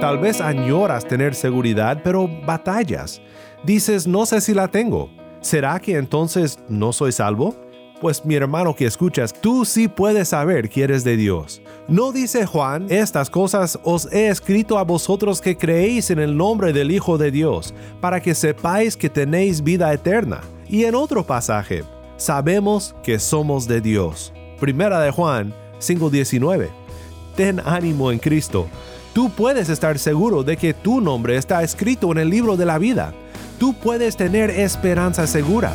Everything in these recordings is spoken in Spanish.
Tal vez añoras tener seguridad, pero batallas. Dices, no sé si la tengo. ¿Será que entonces no soy salvo? Pues mi hermano que escuchas, tú sí puedes saber que eres de Dios. ¿No dice Juan, estas cosas os he escrito a vosotros que creéis en el nombre del Hijo de Dios, para que sepáis que tenéis vida eterna? Y en otro pasaje, sabemos que somos de Dios. Primera de Juan 5:19. Ten ánimo en Cristo. Tú puedes estar seguro de que tu nombre está escrito en el libro de la vida. Tú puedes tener esperanza segura.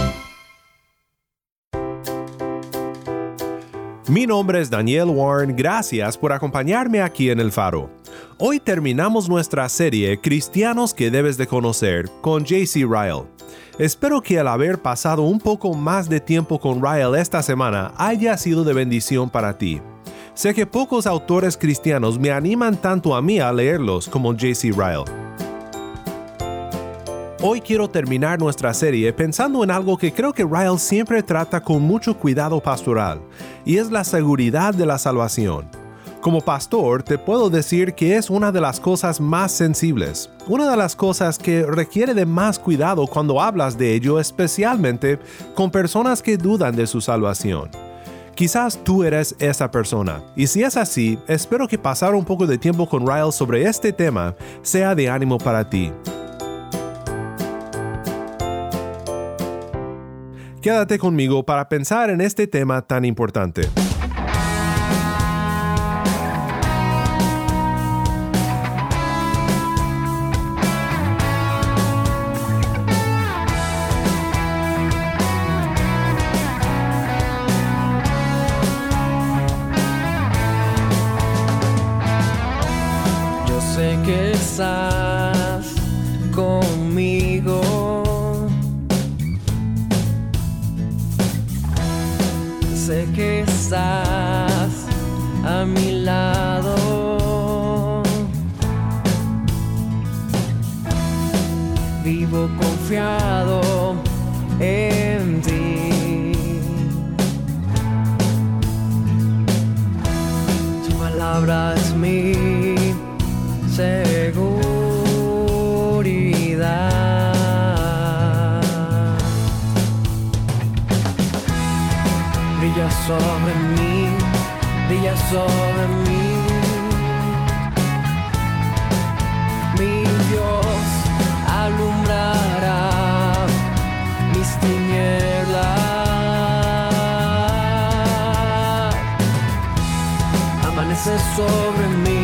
Mi nombre es Daniel Warren, gracias por acompañarme aquí en El Faro. Hoy terminamos nuestra serie Cristianos que debes de conocer con JC Ryle. Espero que al haber pasado un poco más de tiempo con Ryle esta semana haya sido de bendición para ti. Sé que pocos autores cristianos me animan tanto a mí a leerlos como JC Ryle. Hoy quiero terminar nuestra serie pensando en algo que creo que Ryle siempre trata con mucho cuidado pastoral, y es la seguridad de la salvación. Como pastor te puedo decir que es una de las cosas más sensibles, una de las cosas que requiere de más cuidado cuando hablas de ello, especialmente con personas que dudan de su salvación. Quizás tú eres esa persona, y si es así, espero que pasar un poco de tiempo con Ryle sobre este tema sea de ánimo para ti. Quédate conmigo para pensar en este tema tan importante. A mi lado. Vivo confiado sobre mí. Mi Dios alumbrará mis tinieblas. Amanece sobre mí,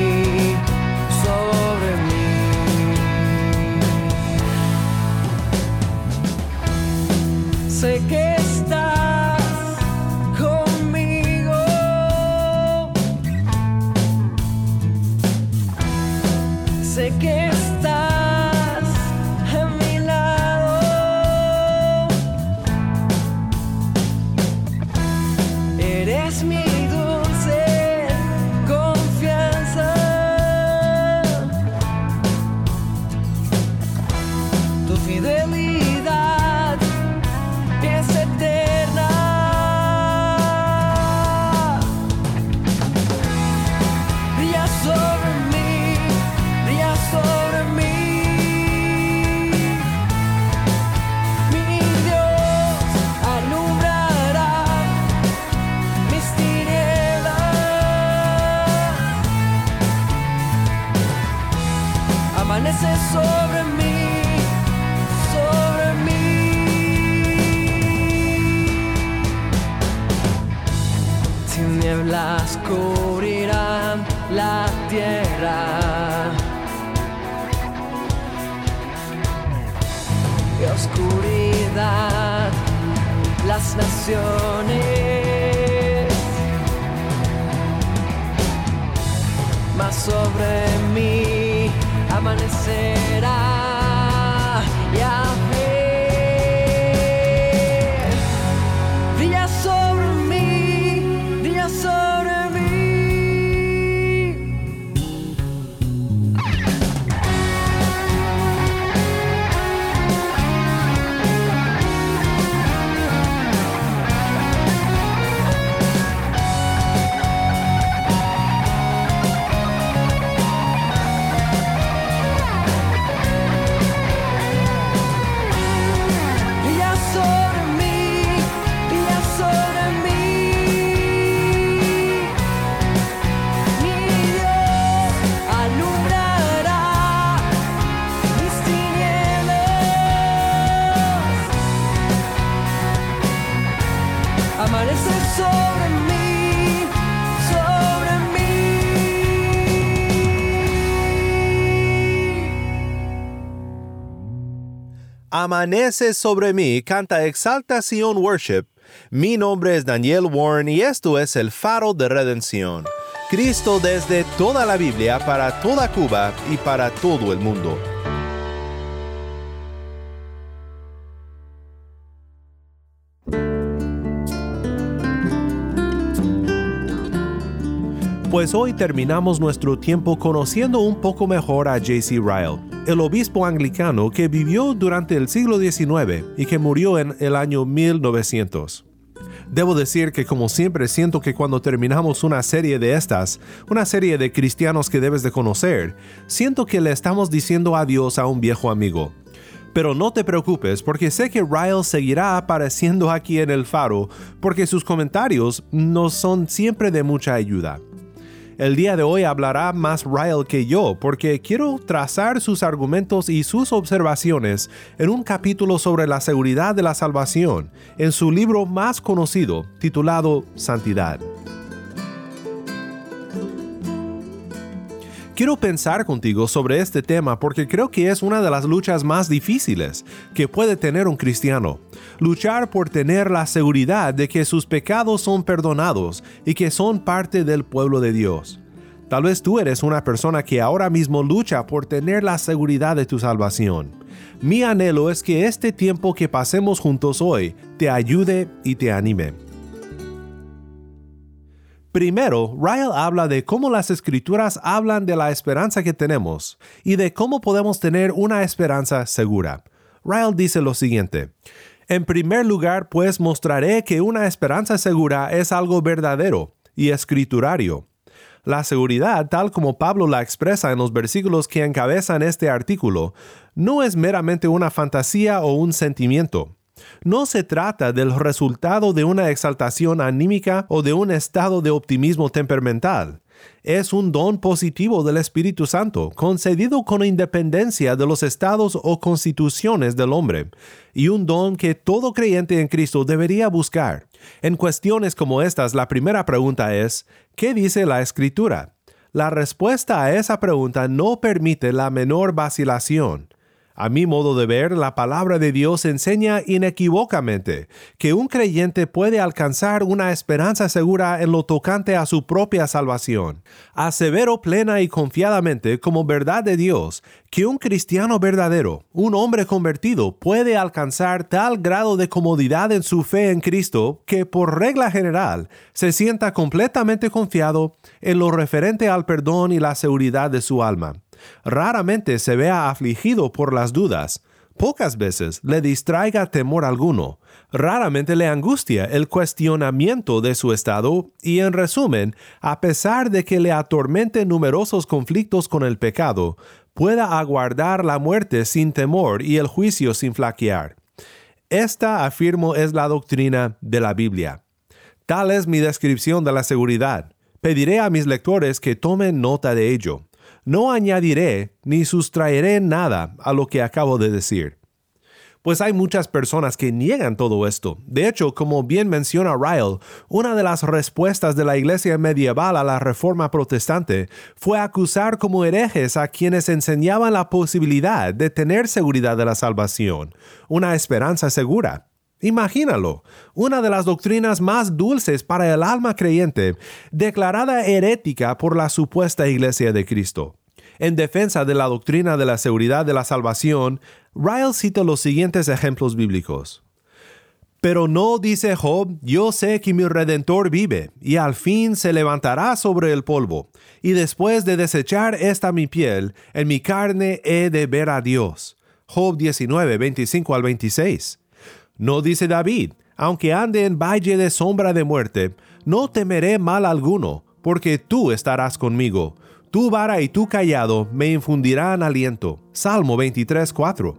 Brilla sobre mí, brilla sobre Amanece sobre mí, canta Exaltación Worship. Mi nombre es Daniel Warren y esto es el faro de redención. Cristo desde toda la Biblia para toda Cuba y para todo el mundo. Pues hoy terminamos nuestro tiempo conociendo un poco mejor a J.C. Ryle, el obispo anglicano que vivió durante el siglo XIX y que murió en el año 1900. Debo decir que como siempre siento que cuando terminamos una serie de estas, una serie de cristianos que debes de conocer, siento que le estamos diciendo adiós a un viejo amigo. Pero no te preocupes porque sé que Ryle seguirá apareciendo aquí en el faro porque sus comentarios nos son siempre de mucha ayuda. El día de hoy hablará más Ryle que yo porque quiero trazar sus argumentos y sus observaciones en un capítulo sobre la seguridad de la salvación en su libro más conocido titulado Santidad. Quiero pensar contigo sobre este tema porque creo que es una de las luchas más difíciles que puede tener un cristiano. Luchar por tener la seguridad de que sus pecados son perdonados y que son parte del pueblo de Dios. Tal vez tú eres una persona que ahora mismo lucha por tener la seguridad de tu salvación. Mi anhelo es que este tiempo que pasemos juntos hoy te ayude y te anime. Primero, Ryle habla de cómo las escrituras hablan de la esperanza que tenemos y de cómo podemos tener una esperanza segura. Ryle dice lo siguiente. En primer lugar, pues mostraré que una esperanza segura es algo verdadero y escriturario. La seguridad, tal como Pablo la expresa en los versículos que encabezan este artículo, no es meramente una fantasía o un sentimiento. No se trata del resultado de una exaltación anímica o de un estado de optimismo temperamental. Es un don positivo del Espíritu Santo, concedido con independencia de los estados o constituciones del hombre, y un don que todo creyente en Cristo debería buscar. En cuestiones como estas, la primera pregunta es, ¿qué dice la Escritura? La respuesta a esa pregunta no permite la menor vacilación. A mi modo de ver, la palabra de Dios enseña inequívocamente que un creyente puede alcanzar una esperanza segura en lo tocante a su propia salvación. Asevero plena y confiadamente como verdad de Dios que un cristiano verdadero, un hombre convertido, puede alcanzar tal grado de comodidad en su fe en Cristo que por regla general se sienta completamente confiado en lo referente al perdón y la seguridad de su alma raramente se vea afligido por las dudas, pocas veces le distraiga temor alguno, raramente le angustia el cuestionamiento de su estado y en resumen, a pesar de que le atormenten numerosos conflictos con el pecado, pueda aguardar la muerte sin temor y el juicio sin flaquear. Esta, afirmo, es la doctrina de la Biblia. Tal es mi descripción de la seguridad. Pediré a mis lectores que tomen nota de ello no añadiré ni sustraeré nada a lo que acabo de decir. Pues hay muchas personas que niegan todo esto. De hecho, como bien menciona Ryle, una de las respuestas de la iglesia medieval a la reforma protestante fue acusar como herejes a quienes enseñaban la posibilidad de tener seguridad de la salvación, una esperanza segura. Imagínalo, una de las doctrinas más dulces para el alma creyente, declarada herética por la supuesta iglesia de Cristo. En defensa de la doctrina de la seguridad de la salvación, Ryle cita los siguientes ejemplos bíblicos. Pero no dice Job, yo sé que mi redentor vive, y al fin se levantará sobre el polvo, y después de desechar esta mi piel, en mi carne he de ver a Dios. Job 19, 25 al 26. No dice David, aunque ande en valle de sombra de muerte, no temeré mal alguno, porque tú estarás conmigo. Tu vara y tu callado me infundirán aliento. Salmo 23, 4.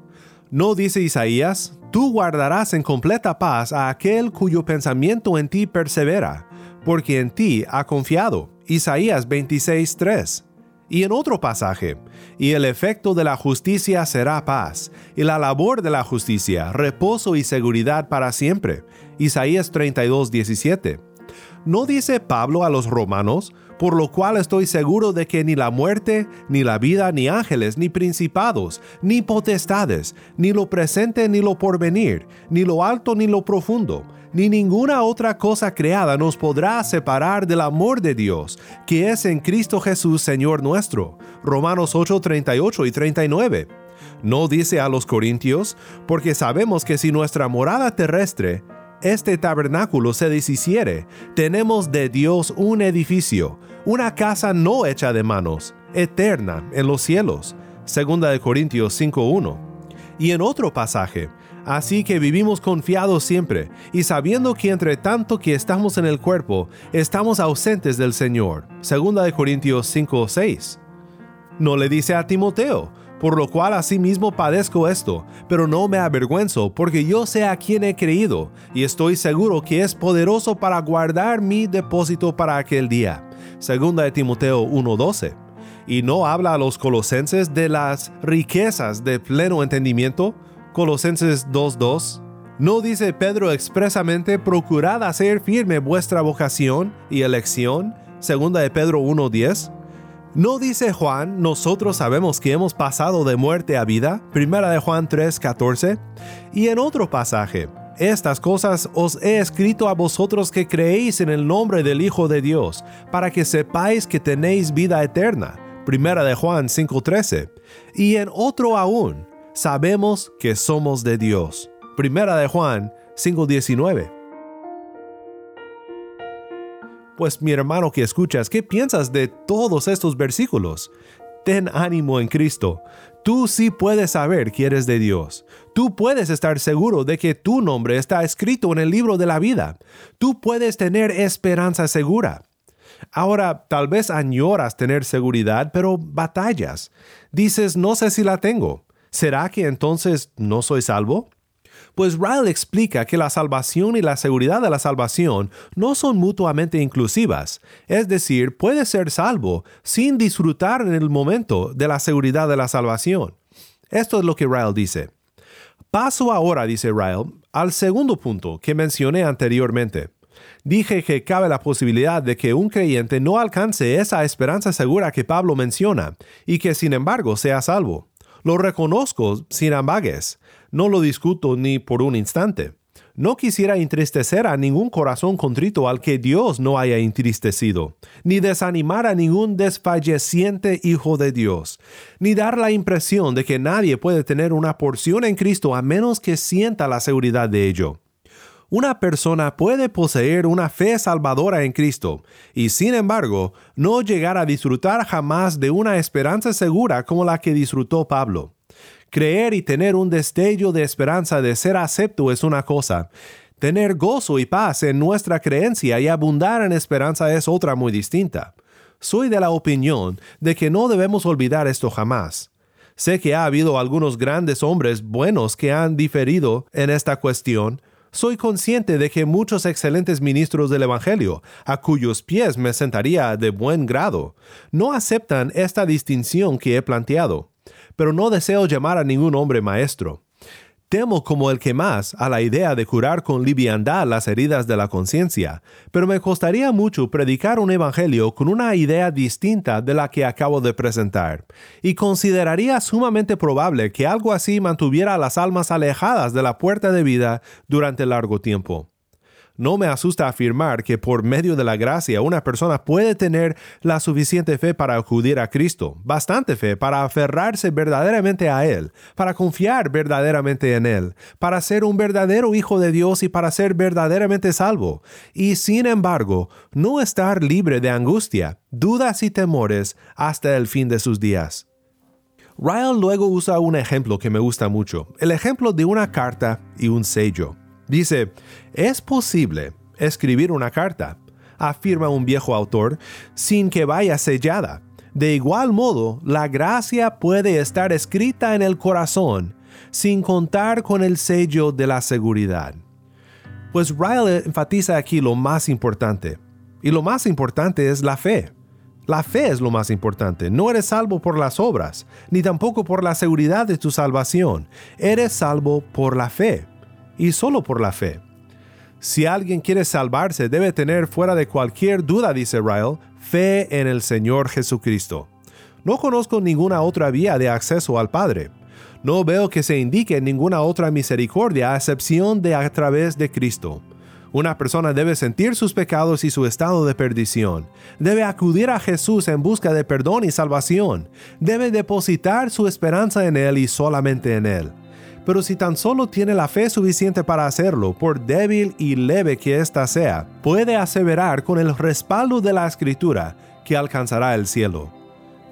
No dice Isaías, tú guardarás en completa paz a aquel cuyo pensamiento en ti persevera, porque en ti ha confiado. Isaías 26, 3. Y en otro pasaje, y el efecto de la justicia será paz, y la labor de la justicia, reposo y seguridad para siempre. Isaías 32, 17. ¿No dice Pablo a los romanos, por lo cual estoy seguro de que ni la muerte, ni la vida, ni ángeles, ni principados, ni potestades, ni lo presente, ni lo porvenir, ni lo alto, ni lo profundo, ni ninguna otra cosa creada nos podrá separar del amor de Dios, que es en Cristo Jesús Señor nuestro. Romanos 8, 38 y 39. No dice a los Corintios, porque sabemos que si nuestra morada terrestre, este tabernáculo se deshiciere, tenemos de Dios un edificio, una casa no hecha de manos, eterna en los cielos. Segunda de Corintios 5.1. Y en otro pasaje, Así que vivimos confiados siempre, y sabiendo que entre tanto que estamos en el cuerpo, estamos ausentes del Señor. Segunda de Corintios 5:6. No le dice a Timoteo, por lo cual asimismo padezco esto, pero no me avergüenzo, porque yo sé a quién he creído, y estoy seguro que es poderoso para guardar mi depósito para aquel día. Segunda de Timoteo 1:12. Y no habla a los colosenses de las riquezas de pleno entendimiento, Colosenses 2.2. ¿No dice Pedro expresamente, procurad hacer firme vuestra vocación y elección? Segunda de Pedro 1.10. ¿No dice Juan, nosotros sabemos que hemos pasado de muerte a vida? Primera de Juan 3.14. Y en otro pasaje, estas cosas os he escrito a vosotros que creéis en el nombre del Hijo de Dios, para que sepáis que tenéis vida eterna. Primera de Juan 5.13. Y en otro aún, sabemos que somos de Dios. Primera de Juan 5:19. Pues mi hermano que escuchas, ¿qué piensas de todos estos versículos? Ten ánimo en Cristo. Tú sí puedes saber que eres de Dios. Tú puedes estar seguro de que tu nombre está escrito en el libro de la vida. Tú puedes tener esperanza segura. Ahora, tal vez añoras tener seguridad, pero batallas. Dices, no sé si la tengo. ¿Será que entonces no soy salvo? Pues Ryle explica que la salvación y la seguridad de la salvación no son mutuamente inclusivas, es decir, puede ser salvo sin disfrutar en el momento de la seguridad de la salvación. Esto es lo que Ryle dice. Paso ahora, dice Ryle, al segundo punto que mencioné anteriormente. Dije que cabe la posibilidad de que un creyente no alcance esa esperanza segura que Pablo menciona y que sin embargo sea salvo. Lo reconozco sin ambagues, no lo discuto ni por un instante. No quisiera entristecer a ningún corazón contrito al que Dios no haya entristecido, ni desanimar a ningún desfalleciente hijo de Dios, ni dar la impresión de que nadie puede tener una porción en Cristo a menos que sienta la seguridad de ello. Una persona puede poseer una fe salvadora en Cristo y sin embargo no llegar a disfrutar jamás de una esperanza segura como la que disfrutó Pablo. Creer y tener un destello de esperanza de ser acepto es una cosa. Tener gozo y paz en nuestra creencia y abundar en esperanza es otra muy distinta. Soy de la opinión de que no debemos olvidar esto jamás. Sé que ha habido algunos grandes hombres buenos que han diferido en esta cuestión, soy consciente de que muchos excelentes ministros del Evangelio, a cuyos pies me sentaría de buen grado, no aceptan esta distinción que he planteado, pero no deseo llamar a ningún hombre maestro. Temo como el que más a la idea de curar con liviandad las heridas de la conciencia, pero me costaría mucho predicar un evangelio con una idea distinta de la que acabo de presentar, y consideraría sumamente probable que algo así mantuviera a las almas alejadas de la puerta de vida durante largo tiempo. No me asusta afirmar que por medio de la gracia una persona puede tener la suficiente fe para acudir a Cristo, bastante fe para aferrarse verdaderamente a Él, para confiar verdaderamente en Él, para ser un verdadero hijo de Dios y para ser verdaderamente salvo, y sin embargo no estar libre de angustia, dudas y temores hasta el fin de sus días. Ryle luego usa un ejemplo que me gusta mucho, el ejemplo de una carta y un sello. Dice, es posible escribir una carta, afirma un viejo autor, sin que vaya sellada. De igual modo, la gracia puede estar escrita en el corazón sin contar con el sello de la seguridad. Pues Ryle enfatiza aquí lo más importante, y lo más importante es la fe. La fe es lo más importante. No eres salvo por las obras, ni tampoco por la seguridad de tu salvación. Eres salvo por la fe y solo por la fe. Si alguien quiere salvarse, debe tener fuera de cualquier duda, dice Ryle, fe en el Señor Jesucristo. No conozco ninguna otra vía de acceso al Padre. No veo que se indique ninguna otra misericordia a excepción de a través de Cristo. Una persona debe sentir sus pecados y su estado de perdición. Debe acudir a Jesús en busca de perdón y salvación. Debe depositar su esperanza en Él y solamente en Él pero si tan solo tiene la fe suficiente para hacerlo, por débil y leve que ésta sea, puede aseverar con el respaldo de la escritura que alcanzará el cielo.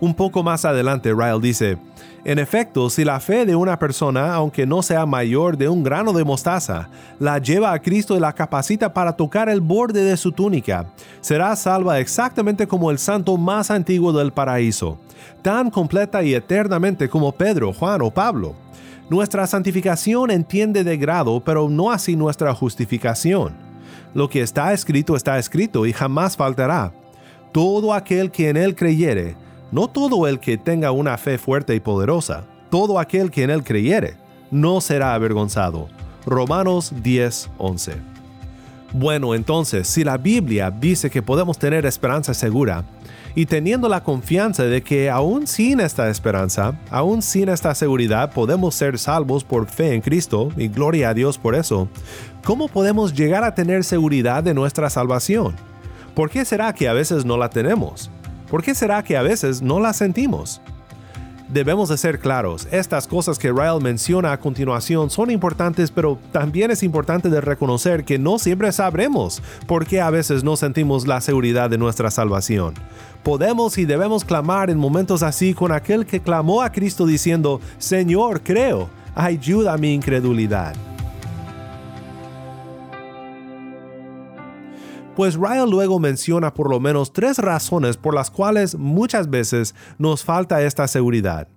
Un poco más adelante, Ryle dice, en efecto, si la fe de una persona, aunque no sea mayor de un grano de mostaza, la lleva a Cristo y la capacita para tocar el borde de su túnica, será salva exactamente como el santo más antiguo del paraíso, tan completa y eternamente como Pedro, Juan o Pablo. Nuestra santificación entiende de grado, pero no así nuestra justificación. Lo que está escrito está escrito y jamás faltará. Todo aquel que en él creyere, no todo el que tenga una fe fuerte y poderosa, todo aquel que en él creyere, no será avergonzado. Romanos 10:11. Bueno, entonces, si la Biblia dice que podemos tener esperanza segura, y teniendo la confianza de que aún sin esta esperanza, aún sin esta seguridad, podemos ser salvos por fe en Cristo, y gloria a Dios por eso, ¿cómo podemos llegar a tener seguridad de nuestra salvación? ¿Por qué será que a veces no la tenemos? ¿Por qué será que a veces no la sentimos? Debemos de ser claros, estas cosas que Ryle menciona a continuación son importantes, pero también es importante de reconocer que no siempre sabremos por qué a veces no sentimos la seguridad de nuestra salvación. Podemos y debemos clamar en momentos así con aquel que clamó a Cristo diciendo, Señor, creo, ayuda a mi incredulidad. Pues Ryle luego menciona por lo menos tres razones por las cuales muchas veces nos falta esta seguridad.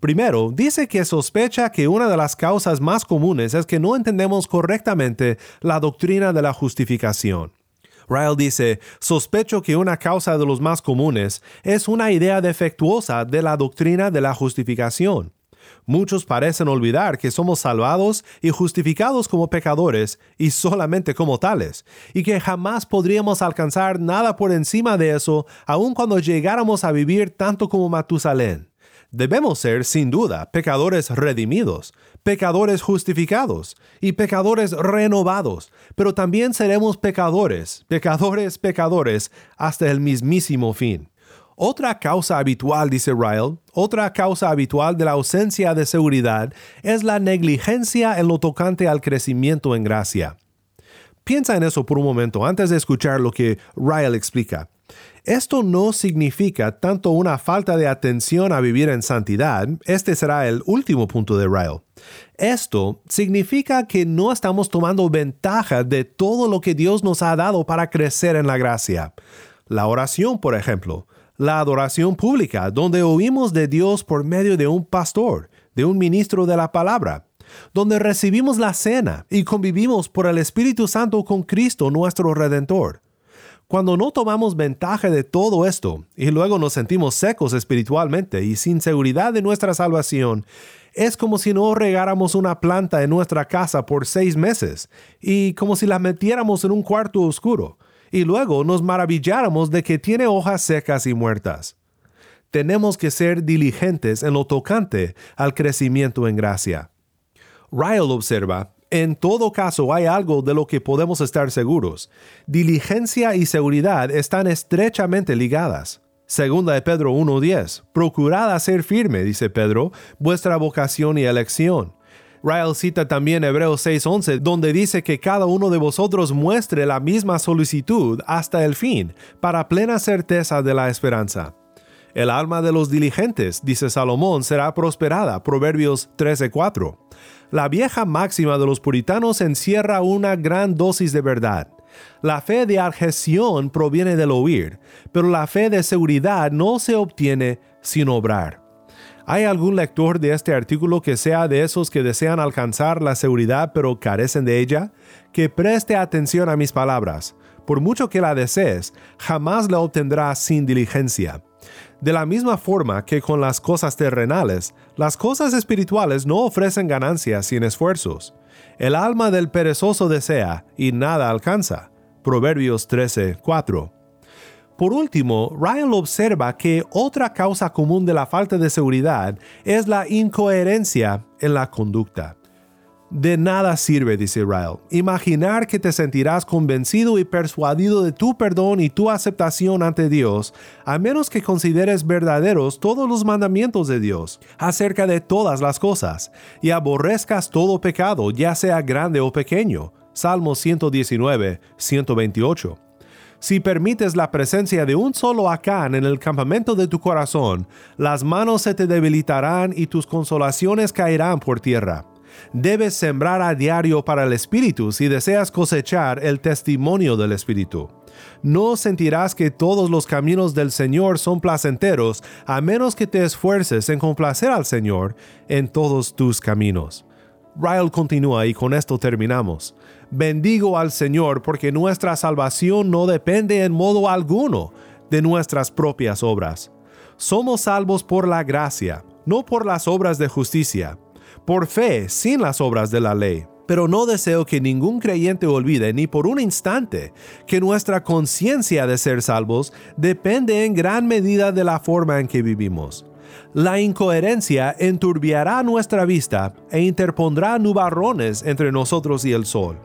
Primero, dice que sospecha que una de las causas más comunes es que no entendemos correctamente la doctrina de la justificación. Ryle dice, sospecho que una causa de los más comunes es una idea defectuosa de la doctrina de la justificación. Muchos parecen olvidar que somos salvados y justificados como pecadores y solamente como tales, y que jamás podríamos alcanzar nada por encima de eso aun cuando llegáramos a vivir tanto como Matusalén. Debemos ser, sin duda, pecadores redimidos, pecadores justificados y pecadores renovados, pero también seremos pecadores, pecadores, pecadores, hasta el mismísimo fin. Otra causa habitual, dice Ryle, otra causa habitual de la ausencia de seguridad es la negligencia en lo tocante al crecimiento en gracia. Piensa en eso por un momento antes de escuchar lo que Ryle explica. Esto no significa tanto una falta de atención a vivir en santidad, este será el último punto de Ryle. Esto significa que no estamos tomando ventaja de todo lo que Dios nos ha dado para crecer en la gracia. La oración, por ejemplo, la adoración pública, donde oímos de Dios por medio de un pastor, de un ministro de la palabra, donde recibimos la cena y convivimos por el Espíritu Santo con Cristo nuestro Redentor. Cuando no tomamos ventaja de todo esto y luego nos sentimos secos espiritualmente y sin seguridad de nuestra salvación, Es como si no regáramos una planta en nuestra casa por seis meses y como si la metiéramos en un cuarto oscuro y luego nos maravilláramos de que tiene hojas secas y muertas. Tenemos que ser diligentes en lo tocante al crecimiento en gracia. Ryle observa, en todo caso hay algo de lo que podemos estar seguros. Diligencia y seguridad están estrechamente ligadas. Segunda de Pedro 1.10. Procurad hacer firme, dice Pedro, vuestra vocación y elección. Ryle cita también Hebreos 6:11, donde dice que cada uno de vosotros muestre la misma solicitud hasta el fin, para plena certeza de la esperanza. El alma de los diligentes, dice Salomón, será prosperada. Proverbios 13:4. La vieja máxima de los puritanos encierra una gran dosis de verdad. La fe de adhesión proviene del oír, pero la fe de seguridad no se obtiene sin obrar. ¿Hay algún lector de este artículo que sea de esos que desean alcanzar la seguridad pero carecen de ella? Que preste atención a mis palabras. Por mucho que la desees, jamás la obtendrás sin diligencia. De la misma forma que con las cosas terrenales, las cosas espirituales no ofrecen ganancias sin esfuerzos. El alma del perezoso desea y nada alcanza. Proverbios 13, 4. Por último, Ryan observa que otra causa común de la falta de seguridad es la incoherencia en la conducta. De nada sirve, dice Ryle, imaginar que te sentirás convencido y persuadido de tu perdón y tu aceptación ante Dios, a menos que consideres verdaderos todos los mandamientos de Dios acerca de todas las cosas, y aborrezcas todo pecado, ya sea grande o pequeño. Salmo 119, 128. Si permites la presencia de un solo Acán en el campamento de tu corazón, las manos se te debilitarán y tus consolaciones caerán por tierra. Debes sembrar a diario para el Espíritu si deseas cosechar el testimonio del Espíritu. No sentirás que todos los caminos del Señor son placenteros a menos que te esfuerces en complacer al Señor en todos tus caminos. Ryle continúa y con esto terminamos. Bendigo al Señor porque nuestra salvación no depende en modo alguno de nuestras propias obras. Somos salvos por la gracia, no por las obras de justicia por fe sin las obras de la ley. Pero no deseo que ningún creyente olvide ni por un instante que nuestra conciencia de ser salvos depende en gran medida de la forma en que vivimos. La incoherencia enturbiará nuestra vista e interpondrá nubarrones entre nosotros y el sol.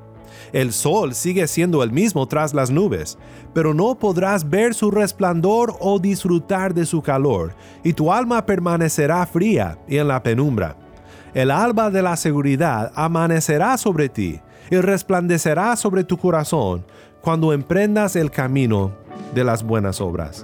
El sol sigue siendo el mismo tras las nubes, pero no podrás ver su resplandor o disfrutar de su calor, y tu alma permanecerá fría y en la penumbra el alba de la seguridad amanecerá sobre ti y resplandecerá sobre tu corazón cuando emprendas el camino de las buenas obras.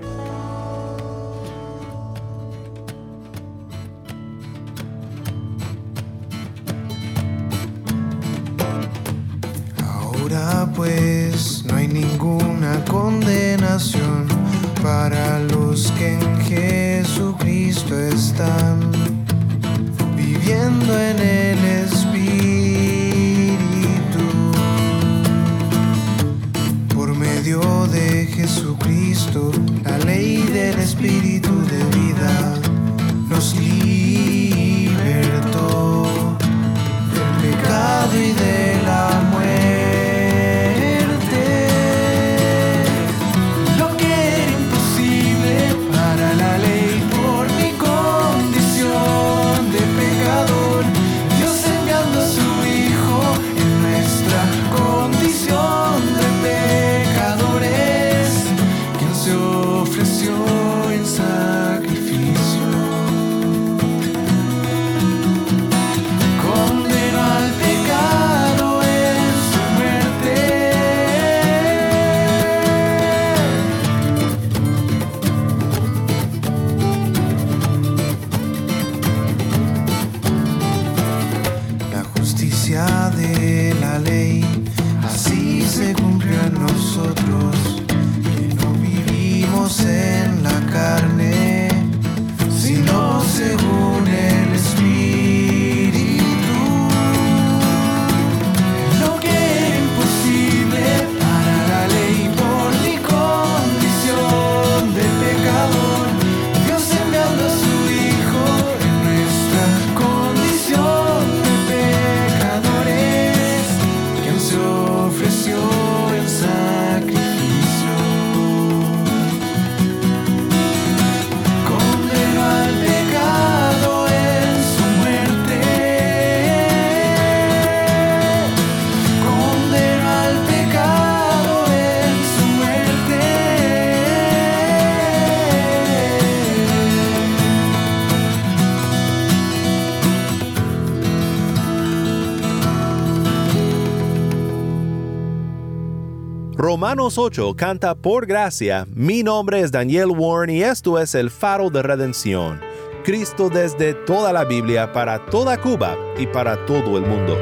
Romanos 8 canta por gracia. Mi nombre es Daniel Warren y esto es el faro de redención. Cristo desde toda la Biblia para toda Cuba y para todo el mundo.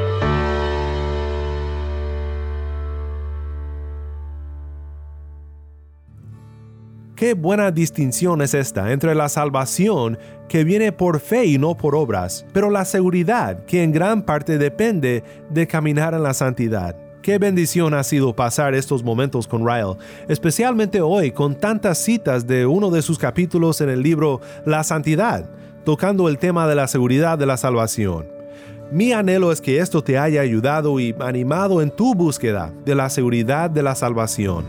Qué buena distinción es esta entre la salvación que viene por fe y no por obras, pero la seguridad que en gran parte depende de caminar en la santidad. Qué bendición ha sido pasar estos momentos con Ryle, especialmente hoy con tantas citas de uno de sus capítulos en el libro La Santidad, tocando el tema de la seguridad de la salvación. Mi anhelo es que esto te haya ayudado y animado en tu búsqueda de la seguridad de la salvación.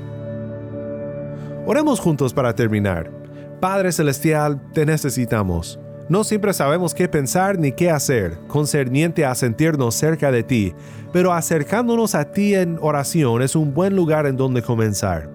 Oremos juntos para terminar. Padre Celestial, te necesitamos. No siempre sabemos qué pensar ni qué hacer concerniente a sentirnos cerca de ti, pero acercándonos a ti en oración es un buen lugar en donde comenzar.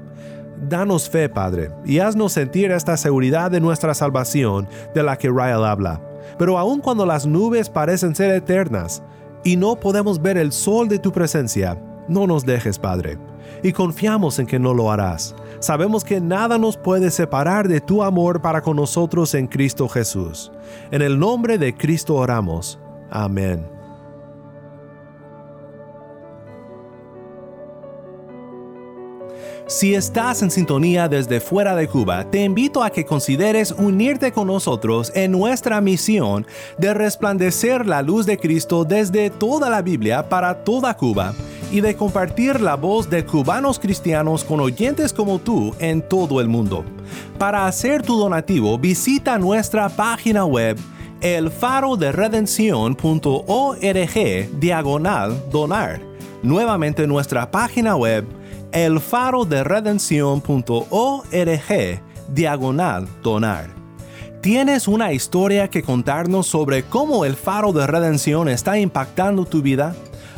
Danos fe, Padre, y haznos sentir esta seguridad de nuestra salvación de la que Ryle habla. Pero aun cuando las nubes parecen ser eternas y no podemos ver el sol de tu presencia, no nos dejes, Padre, y confiamos en que no lo harás sabemos que nada nos puede separar de tu amor para con nosotros en Cristo Jesús. En el nombre de Cristo oramos. Amén. Si estás en sintonía desde fuera de Cuba, te invito a que consideres unirte con nosotros en nuestra misión de resplandecer la luz de Cristo desde toda la Biblia para toda Cuba y de compartir la voz de cubanos cristianos con oyentes como tú en todo el mundo. Para hacer tu donativo, visita nuestra página web elfaroderedención.org diagonal donar. Nuevamente nuestra página web elfaroderedención.org diagonal donar. ¿Tienes una historia que contarnos sobre cómo el faro de redención está impactando tu vida?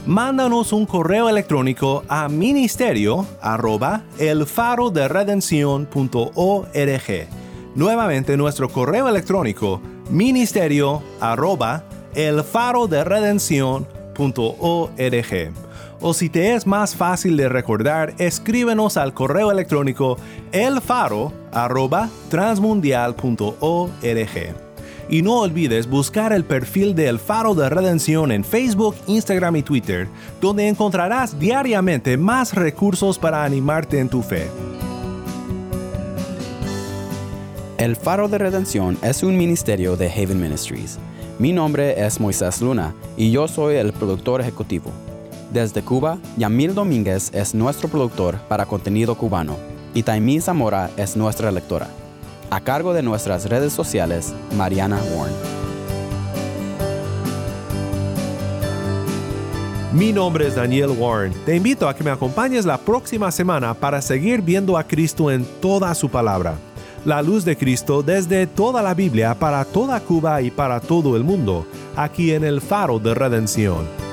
Mándanos un correo electrónico a ministerio arroba elfaroderedención.org. Nuevamente nuestro correo electrónico ministerio arroba elfaroderedención.org o si te es más fácil de recordar, escríbenos al correo electrónico elfaro@transmundial.org. Y no olvides buscar el perfil de El Faro de Redención en Facebook, Instagram y Twitter, donde encontrarás diariamente más recursos para animarte en tu fe. El Faro de Redención es un ministerio de Haven Ministries. Mi nombre es Moisés Luna y yo soy el productor ejecutivo. Desde Cuba, Yamil Domínguez es nuestro productor para contenido cubano y Taimí Zamora es nuestra lectora. A cargo de nuestras redes sociales, Mariana Warren. Mi nombre es Daniel Warren. Te invito a que me acompañes la próxima semana para seguir viendo a Cristo en toda su palabra. La luz de Cristo desde toda la Biblia para toda Cuba y para todo el mundo, aquí en el faro de redención.